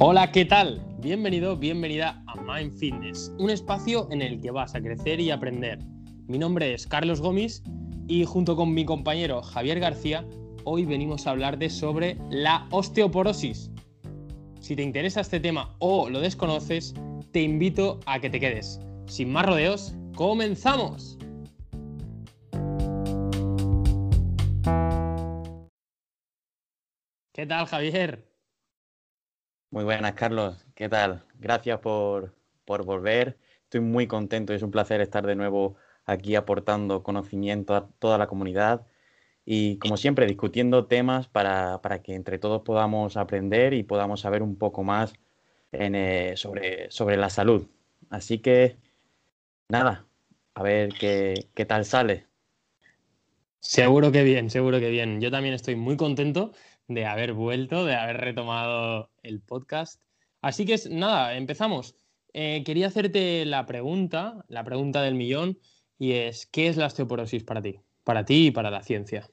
Hola, ¿qué tal? Bienvenido, bienvenida a Mind Fitness, un espacio en el que vas a crecer y aprender. Mi nombre es Carlos Gómez y junto con mi compañero Javier García, hoy venimos a hablar de sobre la osteoporosis. Si te interesa este tema o lo desconoces, te invito a que te quedes. Sin más rodeos, comenzamos. ¿Qué tal, Javier? Muy buenas, Carlos. ¿Qué tal? Gracias por, volver. Estoy muy contento y es un placer estar de nuevo aquí aportando conocimiento a toda la comunidad y, como siempre, discutiendo temas para, que entre todos podamos aprender y podamos saber un poco más eh, sobre, sobre la salud. Así que, nada, a ver qué, qué tal sale. Seguro que bien, seguro que bien. Yo también estoy muy contento de haber vuelto, de haber retomado el podcast. Así que nada, empezamos. Eh, quería hacerte la pregunta, la pregunta del millón, y es, ¿qué es la osteoporosis para ti? Para ti y para la ciencia.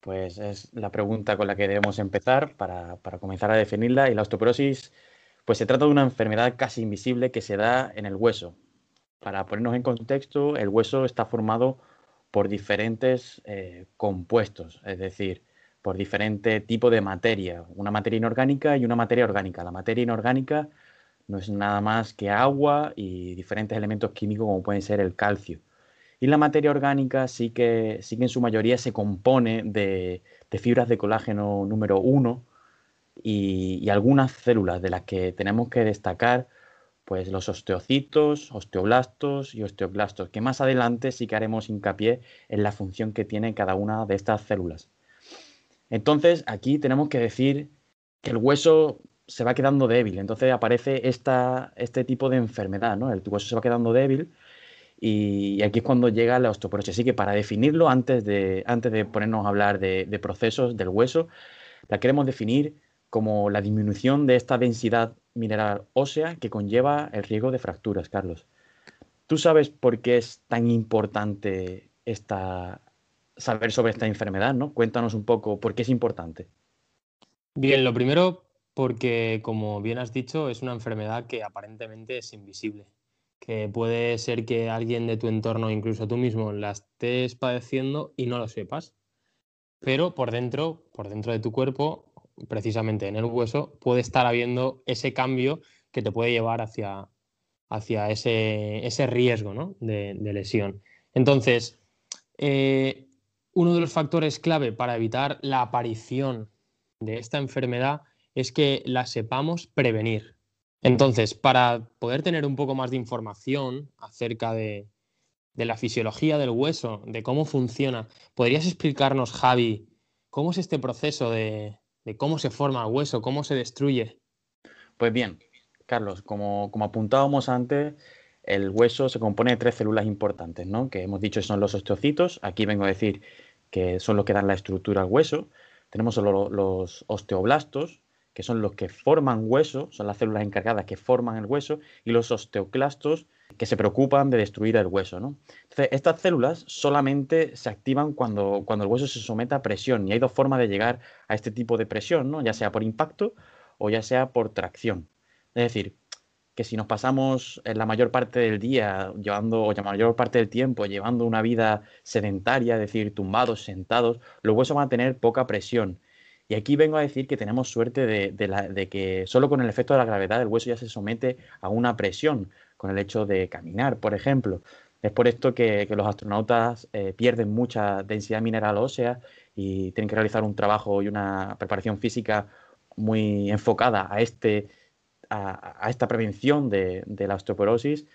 Pues es la pregunta con la que debemos empezar para, para comenzar a definirla. Y la osteoporosis, pues se trata de una enfermedad casi invisible que se da en el hueso. Para ponernos en contexto, el hueso está formado por diferentes eh, compuestos, es decir, por diferente tipo de materia, una materia inorgánica y una materia orgánica. La materia inorgánica no es nada más que agua y diferentes elementos químicos como pueden ser el calcio. Y la materia orgánica sí que, sí que en su mayoría se compone de, fibras de colágeno número 1 y, y algunas células de las que tenemos que destacar pues los osteocitos, osteoblastos y osteoclastos, que más adelante sí que haremos hincapié en la función que tiene cada una de estas células. Entonces, aquí tenemos que decir que el hueso se va quedando débil, entonces aparece esta, este tipo de enfermedad, ¿no? El hueso se va quedando débil y aquí es cuando llega la osteoporosis. Así que para definirlo, antes de, antes de ponernos a hablar de procesos del hueso, la queremos definir como la disminución de esta densidad mineral ósea que conlleva el riesgo de fracturas, Carlos. ¿Tú sabes por qué es tan importante esta, saber sobre esta enfermedad? ¿no? Cuéntanos un poco por qué es importante. Bien, lo primero, porque como bien has dicho, es una enfermedad que aparentemente es invisible, que puede ser que alguien de tu entorno, incluso tú mismo, la estés padeciendo y no lo sepas, pero por dentro, por dentro de tu cuerpo, precisamente en el hueso, puede estar habiendo ese cambio que te puede llevar hacia, hacia ese, ese riesgo de, lesión. Entonces, eh, uno de los factores clave para evitar la aparición de esta enfermedad es que la sepamos prevenir. Entonces, para poder tener un poco más de información acerca de, de la fisiología del hueso, de cómo funciona, ¿podrías explicarnos, Javi, cómo es este proceso de, de cómo se forma el hueso, cómo se destruye. Pues bien, Carlos, como, como apuntábamos antes, el hueso se compone de tres células importantes, ¿no? Que hemos dicho son los osteocitos. Aquí vengo a decir que son los que dan la estructura al hueso. Tenemos los osteoblastos, que son los que forman hueso, son las células encargadas que forman el hueso, y los osteoclastos, que se preocupan de destruir el hueso. ¿no? Entonces, estas células solamente se activan cuando, cuando el hueso se somete a presión, y hay dos formas de llegar a este tipo de presión, ¿no? ya sea por impacto o ya sea por tracción. Es decir, que si nos pasamos la mayor parte del día llevando, o la mayor parte del tiempo llevando una vida sedentaria, es decir, tumbados, sentados, los huesos van a tener poca presión y aquí vengo a decir que tenemos suerte de, que solo con el efecto de la gravedad el hueso ya se somete a una presión, con el hecho de caminar, por ejemplo. Es por esto que, los astronautas eh, pierden mucha densidad mineral ósea y tienen que realizar un trabajo y una preparación física muy enfocada a, este, a, esta prevención de, la osteoporosis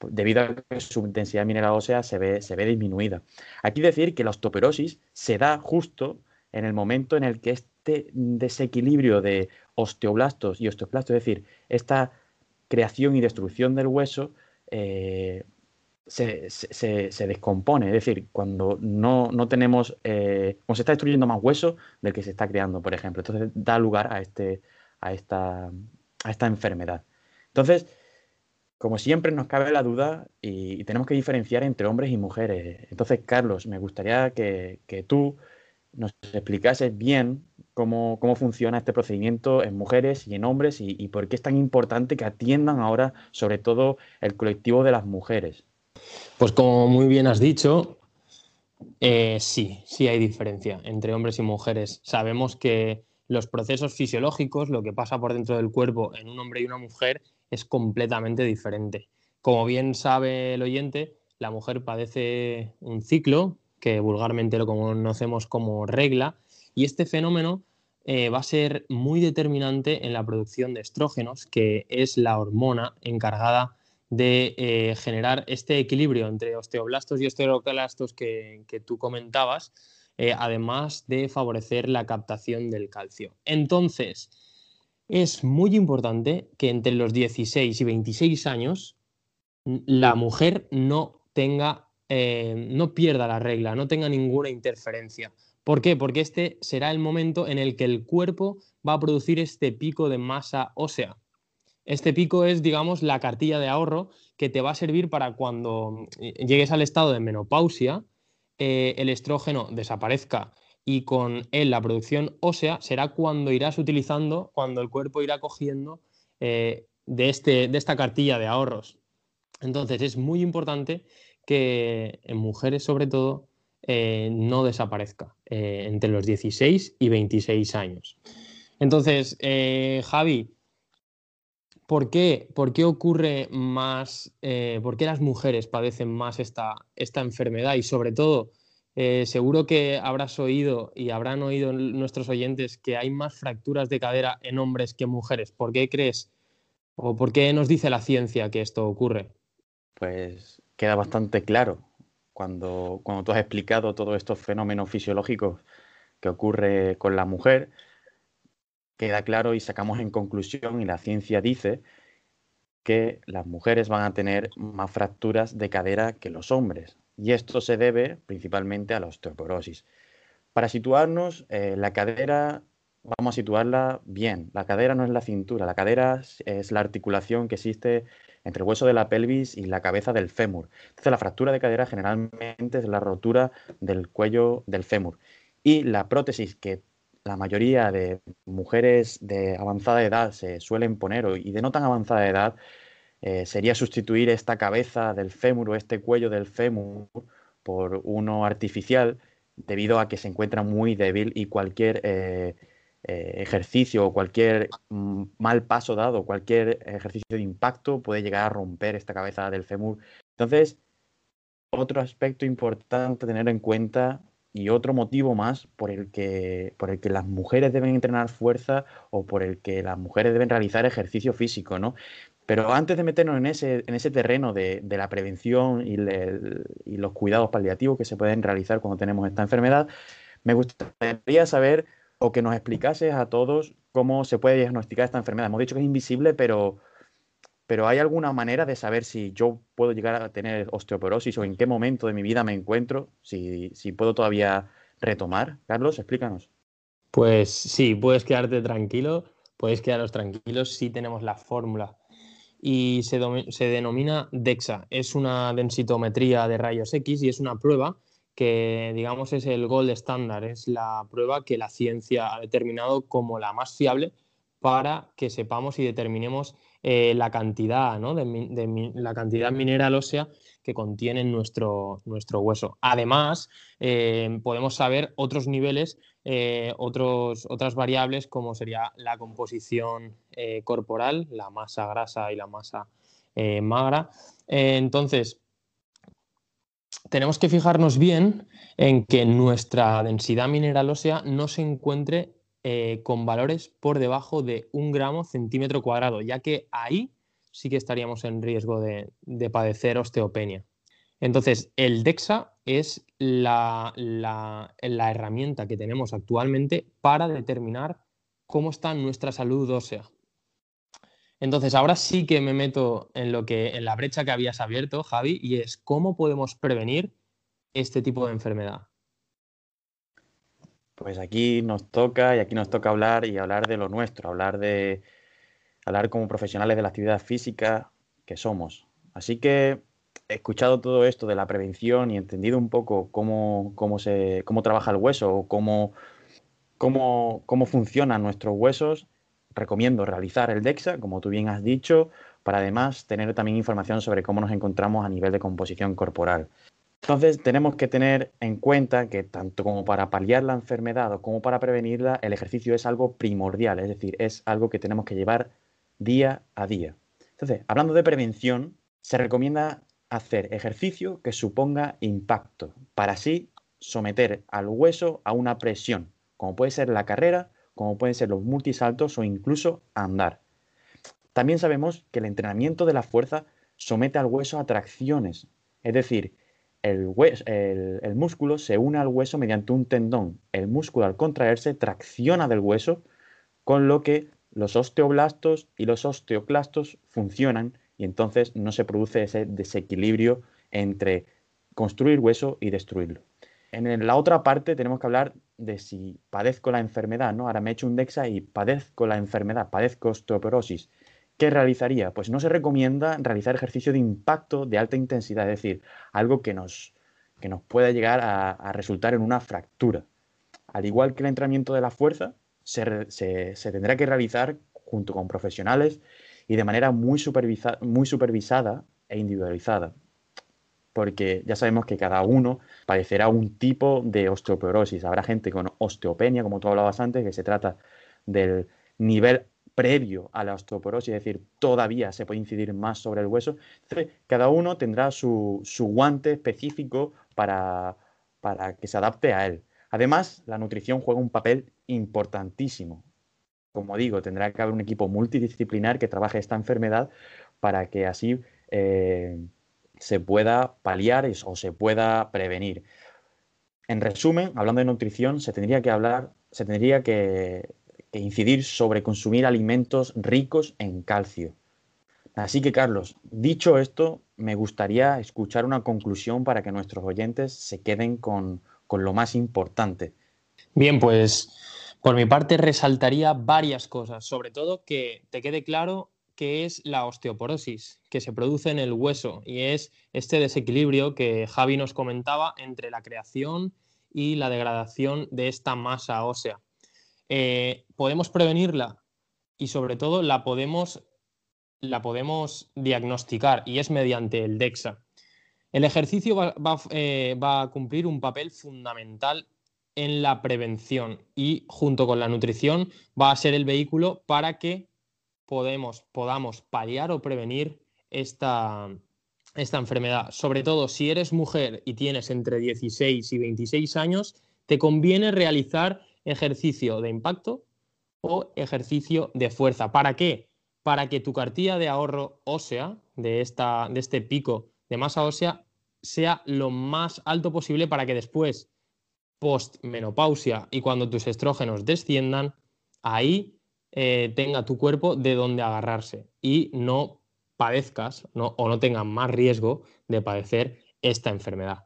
debido a que su densidad mineral ósea se ve, se ve disminuida. Aquí decir que la osteoporosis se da justo en el momento en el que este desequilibrio de osteoblastos y osteoclastos, es decir, esta creación y destrucción del hueso, eh, se, descompone. Es decir, cuando no, tenemos, eh, cuando se está destruyendo más hueso del que se está creando, por ejemplo. Entonces da lugar a, este, a, esta, a esta enfermedad. Entonces, como siempre nos cabe la duda y, tenemos que diferenciar entre hombres y mujeres. Entonces, Carlos, me gustaría que tú nos explicases bien cómo, funciona este procedimiento en mujeres y en hombres y, por qué es tan importante que atiendan ahora sobre todo el colectivo de las mujeres. Pues como muy bien has dicho, eh, sí, sí hay diferencia entre hombres y mujeres. Sabemos que los procesos fisiológicos, lo que pasa por dentro del cuerpo en un hombre y una mujer, es completamente diferente. Como bien sabe el oyente, la mujer padece un ciclo, que vulgarmente lo conocemos como regla, y este fenómeno eh, va a ser muy determinante en la producción de estrógenos, que es la hormona encargada de eh, generar este equilibrio entre osteoblastos y osteoclastos que, tú comentabas, eh, además de favorecer la captación del calcio. Entonces, es muy importante que entre los 16 y 26 años la mujer no tenga, no pierda la regla, no tenga ninguna interferencia. ¿Por qué? Porque este será el momento en el que el cuerpo va a producir este pico de masa ósea. Este pico es, digamos, la cartilla de ahorro que te va a servir para cuando llegues al estado de menopausia, eh, el estrógeno desaparezca y con él la producción ósea será cuando irás utilizando, cuando el cuerpo irá cogiendo eh, de, este, de esta cartilla de ahorros. Entonces es muy importante que en mujeres sobre todo eh, no desaparezca eh, entre los 16 y 26 años. Entonces, eh, Javi, ¿por qué, ¿por qué, ocurre más, por qué las mujeres padecen más esta, esta enfermedad? Y sobre todo, seguro que habrás oído y habrán oído nuestros oyentes que hay más fracturas de cadera en hombres que en mujeres. ¿Por qué crees o por qué nos dice la ciencia que esto ocurre? Pues queda bastante claro cuando, cuando tú has explicado todos estos fenómenos fisiológicos que ocurre con la mujer, queda claro y sacamos en conclusión, y la ciencia dice, que las mujeres van a tener más fracturas de cadera que los hombres. Y esto se debe principalmente a la osteoporosis. Para situarnos, eh, la cadera, vamos a situarla bien. La cadera no es la cintura, la cadera es la articulación que existe entre el hueso de la pelvis y la cabeza del fémur. Entonces, la fractura de cadera generalmente es la rotura del cuello del fémur. Y la prótesis que la mayoría de mujeres de avanzada edad se suelen poner y de no tan avanzada edad eh, sería sustituir esta cabeza del fémur o este cuello del fémur por uno artificial debido a que se encuentra muy débil y cualquier eh, eh, ejercicio o cualquier mm, mal paso dado, cualquier ejercicio de impacto puede llegar a romper esta cabeza del fémur. Entonces, otro aspecto importante a tener en cuenta y otro motivo más por el que, por el que las mujeres deben entrenar fuerza o por el que las mujeres deben realizar ejercicio físico, ¿no? Pero antes de meternos en ese, en ese terreno de, la prevención y, los cuidados paliativos que se pueden realizar cuando tenemos esta enfermedad, me gustaría saber o que nos explicases a todos cómo se puede diagnosticar esta enfermedad. Hemos dicho que es invisible, pero, pero ¿hay alguna manera de saber si yo puedo llegar a tener osteoporosis o en qué momento de mi vida me encuentro? Si, si puedo todavía retomar. Carlos, explícanos. Pues sí, puedes quedarte tranquilo, puedes quedaros tranquilos si tenemos la fórmula. Y se, se denomina DEXA. Es una densitometría de rayos X y es una prueba que digamos es el gold estándar, es la prueba que la ciencia ha determinado como la más fiable para que sepamos y determinemos eh, la cantidad, ¿no? de, la cantidad mineral ósea que contiene nuestro, nuestro hueso. Además, eh, podemos saber otros niveles, eh, otros, otras variables como sería la composición corporal, la masa grasa y la masa magra. entonces, tenemos que fijarnos bien en que nuestra densidad mineral ósea no se encuentre eh, con valores por debajo de un gramo centímetro cuadrado, ya que ahí sí que estaríamos en riesgo de, padecer osteopenia. Entonces, el DEXA es la, la, herramienta que tenemos actualmente para determinar cómo está nuestra salud ósea. Entonces, ahora sí que me meto en lo que en la brecha que habías abierto, Javi, y es cómo podemos prevenir este tipo de enfermedad. Pues aquí nos toca y aquí nos toca hablar y hablar de lo nuestro, hablar de hablar como profesionales de la actividad física que somos. Así que he escuchado todo esto de la prevención y entendido un poco cómo, cómo, se, cómo trabaja el hueso o cómo cómo, cómo funcionan nuestros huesos, recomiendo realizar el DEXA, como tú bien has dicho, para además tener también información sobre cómo nos encontramos a nivel de composición corporal. Entonces tenemos que tener en cuenta que tanto como para paliar la enfermedad o como para prevenirla, el ejercicio es algo primordial, es decir, es algo que tenemos que llevar día a día. Entonces, hablando de prevención, se recomienda hacer ejercicio que suponga impacto, para así someter al hueso a una presión, como puede ser la carrera, como pueden ser los multisaltos o incluso andar. También sabemos que el entrenamiento de la fuerza somete al hueso a tracciones, es decir, el, músculo se une al hueso mediante un tendón. El músculo al contraerse tracciona del hueso, con lo que los osteoblastos y los osteoclastos funcionan y entonces no se produce ese desequilibrio entre construir hueso y destruirlo. En la otra parte tenemos que hablar de si padezco la enfermedad, ¿no? Ahora me he hecho un DEXA y padezco la enfermedad, padezco osteoporosis. ¿qué realizaría? Pues no se recomienda realizar ejercicio de impacto de alta intensidad, es decir, algo que nos, que nos pueda llegar a, resultar en una fractura. Al igual que el entrenamiento de la fuerza, se, se, tendrá que realizar junto con profesionales y de manera muy, muy supervisada e individualizada. Porque ya sabemos que cada uno padecerá un tipo de osteoporosis. Habrá gente con osteopenia, como tú hablabas antes, que se trata del nivel previo a la osteoporosis, es decir, todavía se puede incidir más sobre el hueso. Entonces, cada uno tendrá su, guante específico para, para que se adapte a él. Además, la nutrición juega un papel importantísimo. Como digo, tendrá que haber un equipo multidisciplinar que trabaje esta enfermedad para que así eh, se pueda paliar o se pueda prevenir. En resumen, hablando de nutrición, se tendría que hablar, se tendría que e incidir sobre consumir alimentos ricos en calcio. Así que, Carlos, dicho esto, me gustaría escuchar una conclusión para que nuestros oyentes se queden con, con lo más importante. Bien, pues por mi parte resaltaría varias cosas, sobre todo que te quede claro qué es la osteoporosis que se produce en el hueso y es este desequilibrio que Javi nos comentaba entre la creación y la degradación de esta masa ósea. Eh, podemos prevenirla y sobre todo la podemos, la podemos diagnosticar y es mediante el DEXA. El ejercicio va, eh, va, a cumplir un papel fundamental en la prevención y junto con la nutrición va a ser el vehículo para que podemos, podamos paliar o prevenir esta, esta enfermedad. Sobre todo si eres mujer y tienes entre 16 y 26 años, te conviene realizar ejercicio de impacto o ejercicio de fuerza. ¿Para qué? Para que tu cartilla de ahorro ósea, de, esta, de este pico de masa ósea, sea lo más alto posible para que después, post menopausia y cuando tus estrógenos desciendan, ahí eh, tenga tu cuerpo de donde agarrarse y no padezcas o no tengas más riesgo de padecer esta enfermedad.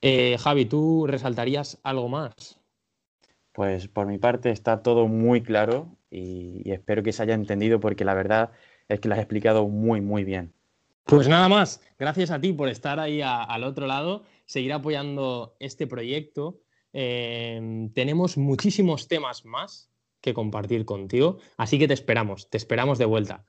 Eh, Javi, ¿tú resaltarías algo más? Pues por mi parte está todo muy claro y, espero que se haya entendido porque la verdad es que lo has explicado muy, muy bien. Pues nada más, gracias a ti por estar ahí al otro lado, seguir apoyando este proyecto. Eh, tenemos muchísimos temas más que compartir contigo, así que te esperamos, te esperamos de vuelta.